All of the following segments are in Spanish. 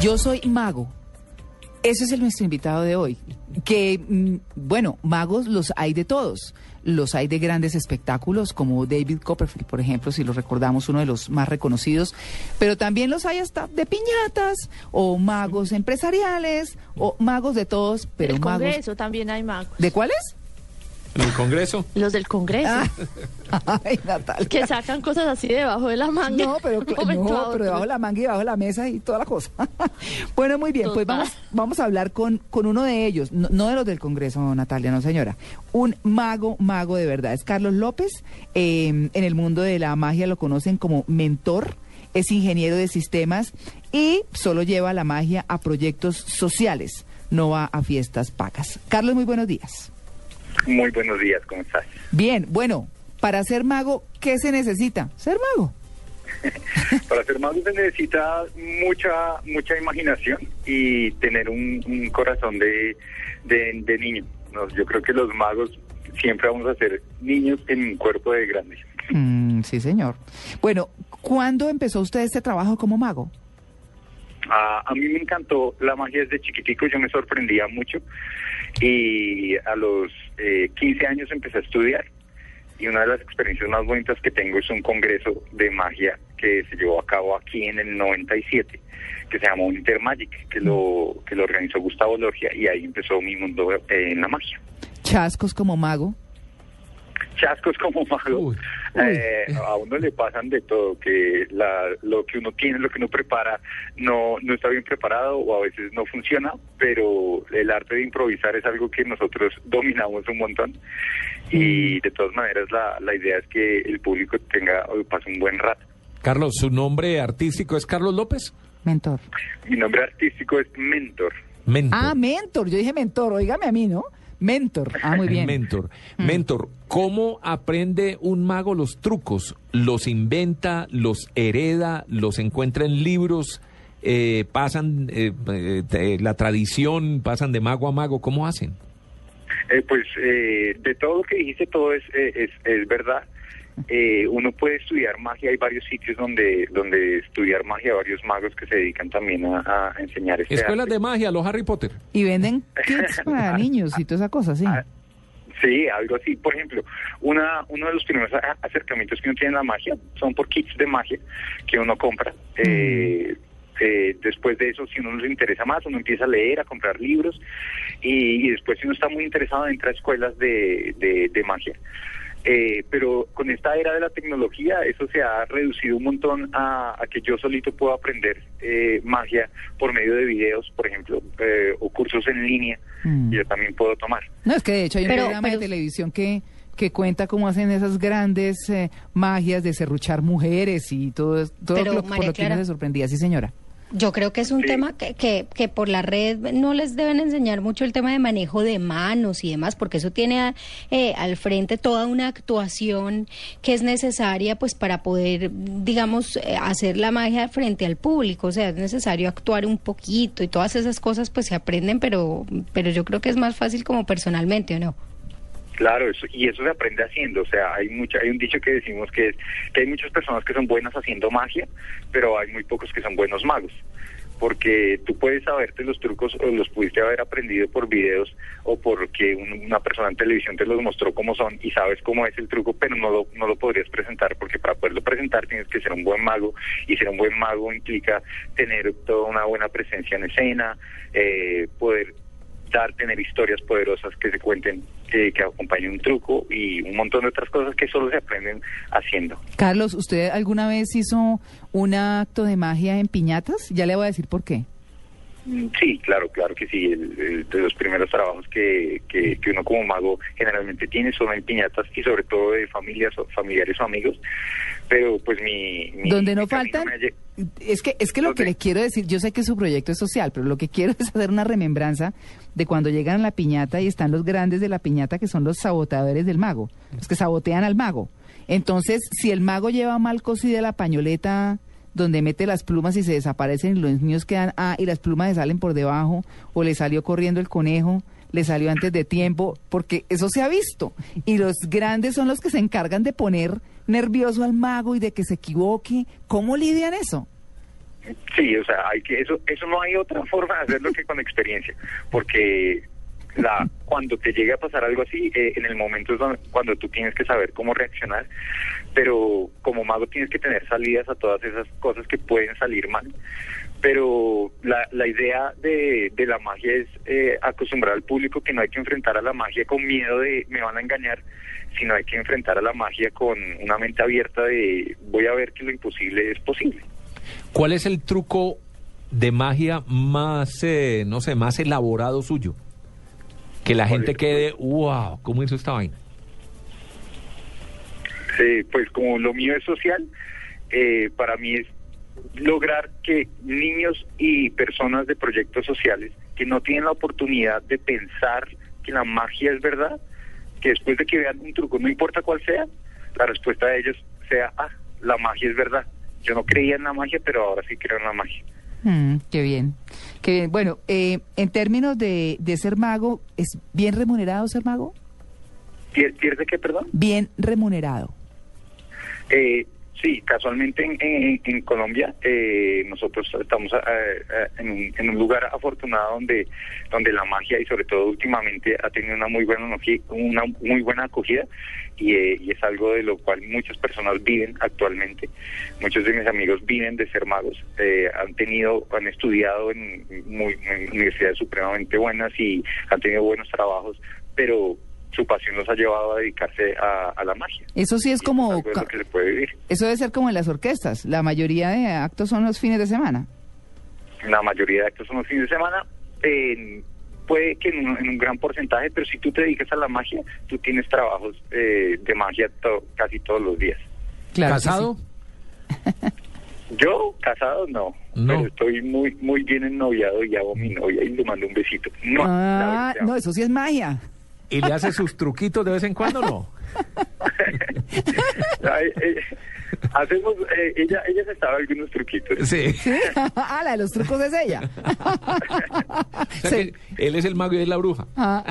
Yo soy mago. Ese es el nuestro invitado de hoy. Que, mm, bueno, magos los hay de todos. Los hay de grandes espectáculos, como David Copperfield, por ejemplo, si lo recordamos, uno de los más reconocidos. Pero también los hay hasta de piñatas, o magos empresariales, o magos de todos, pero el magos. Congreso también hay magos. ¿De cuáles? ¿En el Congreso? Los del Congreso. Ay, Natalia. Que sacan cosas así debajo de la manga. No, pero, no, pero debajo de la manga y debajo de la mesa y toda la cosa. bueno, muy bien, pues vamos, vamos a hablar con, con uno de ellos, no, no de los del Congreso, Natalia, no señora. Un mago, mago de verdad. Es Carlos López. eh, en el mundo de la magia lo conocen como mentor. Es ingeniero de sistemas y solo lleva la magia a proyectos sociales, no va a fiestas pagas. Carlos, muy buenos días. Muy buenos días, ¿cómo estás? Bien, bueno, para ser mago, ¿qué se necesita? Ser mago. Para ser mago se necesita mucha mucha imaginación y tener un, un corazón de, de, de niño. ¿no? Yo creo que los magos siempre vamos a ser niños en un cuerpo de grandes. Mm, sí, señor. Bueno, ¿cuándo empezó usted este trabajo como mago? A, mí me encantó la magia desde chiquitico, yo me sorprendía mucho y a los eh, 15 años empecé a estudiar y una de las experiencias más bonitas que tengo es un congreso de magia que se llevó a cabo aquí en el 97 que se llamó Intermagic, que lo, que lo organizó Gustavo Lorgia y ahí empezó mi mundo eh, en la magia. Chascos como mago. Chascos como mago. Uy, Eh, a uno le pasan de todo, que la, lo que uno tiene, lo que uno prepara, no, no está bien preparado o a veces no funciona, pero el arte de improvisar es algo que nosotros dominamos un montón. Y de todas maneras la, la idea es que el público tenga o pase un buen rato. Carlos, ¿su nombre artístico es Carlos López? Mentor. Mi nombre artístico es Mentor. Mentor. Ah, mentor. Yo dije mentor. Óigame a mí, ¿no? Mentor. Ah, muy bien. Mentor. Mentor, ¿cómo aprende un mago los trucos? ¿Los inventa, los hereda, los encuentra en libros? Eh, ¿Pasan eh, eh, de la tradición, pasan de mago a mago? ¿Cómo hacen? Eh, pues eh, de todo lo que dijiste, todo es, eh, es, es verdad. Eh, uno puede estudiar magia, hay varios sitios donde donde estudiar magia, varios magos que se dedican también a, a enseñar este Escuelas arte. de magia, los Harry Potter. Y venden kits para niños y toda esa cosa, sí. Ah, Sí, algo así. Por ejemplo, una, uno de los primeros acercamientos que uno tiene a la magia son por kits de magia que uno compra. Eh, eh, después de eso, si uno nos interesa más, uno empieza a leer, a comprar libros y, y después si uno está muy interesado entra a escuelas de, de, de magia. Eh, pero con esta era de la tecnología, eso se ha reducido un montón a, a que yo solito puedo aprender eh, magia por medio de videos, por ejemplo, eh, o cursos en línea, Mm. y yo también puedo tomar. No, es que de hecho hay un Pero- programa de televisión que, que cuenta cómo hacen esas grandes eh, magias de serruchar mujeres y todo, todo Pero, lo, por María lo que uno Clara- se sorprendía. Sí, señora. Yo creo que es un Sí. tema que, que, que por la red no les deben enseñar mucho el tema de manejo de manos y demás, porque eso tiene a- eh, al frente toda una actuación que es necesaria pues para poder, digamos, eh, hacer la magia frente al público. O sea, es necesario actuar un poquito y todas esas cosas pues se aprenden, pero, pero yo creo que es más fácil como personalmente, ¿o no? Claro, eso, y eso se aprende haciendo, o sea, hay mucha, hay un dicho que decimos que es que hay muchas personas que son buenas haciendo magia, pero hay muy pocos que son buenos magos, porque tú puedes saberte los trucos o los pudiste haber aprendido por videos o porque un- una persona en televisión te los mostró cómo son y sabes cómo es el truco, pero no lo, no lo podrías presentar porque para poderlo presentar tienes que ser un buen mago y ser un buen mago implica tener toda una buena presencia en escena, eh, poder tener historias poderosas que se cuenten, eh, que acompañen un truco y un montón de otras cosas que solo se aprenden haciendo. Carlos, ¿usted alguna vez hizo un acto de magia en piñatas? Ya le voy a decir por qué. Mm, Sí, claro, claro que sí. El- el- de los primeros trabajos que, que, que uno como mago generalmente tiene son en piñatas y sobre todo de familias, o familiares o amigos. Pero pues mi... mi- Donde no mi faltan, es que es que lo que le quiero decir, yo sé que su proyecto es social, pero lo que quiero es hacer una remembranza de cuando llegan a la piñata y están los grandes de la piñata que son los saboteadores del mago, los que sabotean al mago. Entonces, si el mago lleva mal cosida la pañoleta donde mete las plumas y se desaparecen y los niños quedan, ah, y las plumas le salen por debajo, o le salió corriendo el conejo, le salió antes de tiempo, porque eso se ha visto. Y los grandes son los que se encargan de poner nervioso al mago y de que se equivoque. ¿Cómo lidian eso? Sí, o sea, hay que eso eso no hay otra forma de hacerlo que con experiencia, porque la cuando te llegue a pasar algo así, eh, en el momento es cuando tú tienes que saber cómo reaccionar, pero como mago tienes que tener salidas a todas esas cosas que pueden salir mal. Pero la, la idea de, de la magia es eh, acostumbrar al público que no hay que enfrentar a la magia con miedo de me van a engañar, sino hay que enfrentar a la magia con una mente abierta de voy a ver que lo imposible es posible. ¿Cuál es el truco de magia más, eh, no sé, más elaborado suyo? Que la ¿Cuál gente quede, wow, ¿cómo hizo esta vaina? Sí, pues como lo mío es social, eh, para mí es lograr que niños y personas de proyectos sociales que no tienen la oportunidad de pensar que la magia es verdad, que después de que vean un truco, no importa cuál sea, la respuesta de ellos sea, ah, la magia es verdad. Yo no creía en la magia, pero ahora sí creo en la magia. Mm, qué bien. Qué bien. Bueno, eh, en términos de, de ser mago, ¿es bien remunerado ser mago? ¿Pier- ¿Pierde qué, perdón? Bien remunerado. Eh, sí, casualmente en, en- en Colombia eh, nosotros estamos eh, eh, en, un, en un lugar afortunado donde donde la magia y sobre todo últimamente ha tenido una muy buena una muy buena acogida y, eh, y es algo de lo cual muchas personas viven actualmente. Muchos de mis amigos viven de ser magos, eh, han tenido, han estudiado en, muy, en universidades supremamente buenas y han tenido buenos trabajos, pero su pasión los ha llevado a dedicarse a, a la magia. Eso sí es Y como... lo que se puede vivir. Eso debe ser como en las orquestas. La mayoría de actos son los fines de semana. La mayoría de actos son los fines de semana. eh, puede que en un, en un gran porcentaje, pero si tú te dedicas a la magia, tú tienes trabajos eh, de magia to- casi todos los días. Claro ¿Casado? Yo, casado, no. No. Pero estoy muy muy bien ennoviado y hago mi novia y le mando un besito. No, Ah, no, eso sí es magia. ¿Y le hace sus truquitos de vez en cuando no? Ay, eh, hacemos, eh, ella, ella se sabe algunos truquitos. Sí. ¿Sí? ah, la de los trucos es ella. O sea Sí. que él es el mago y es la bruja. Ah,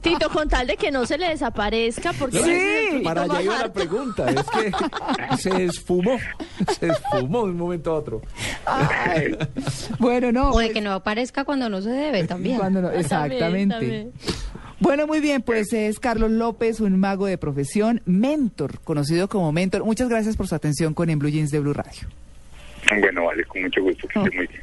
Tito, con tal de que no se le desaparezca, porque Sí, Para allá iba la pregunta. Es que se esfumó. Se esfumó de un momento a otro. ay. Bueno, no. O de que no aparezca cuando no se debe también. Cuando no- También, exactamente. también. Bueno, muy bien, pues es Carlos López, un mago de profesión, mentor, conocido como mentor. Muchas gracias por su atención con En Blue Jeans de Blue Radio. Bueno, vale, con mucho gusto, que esté muy bien.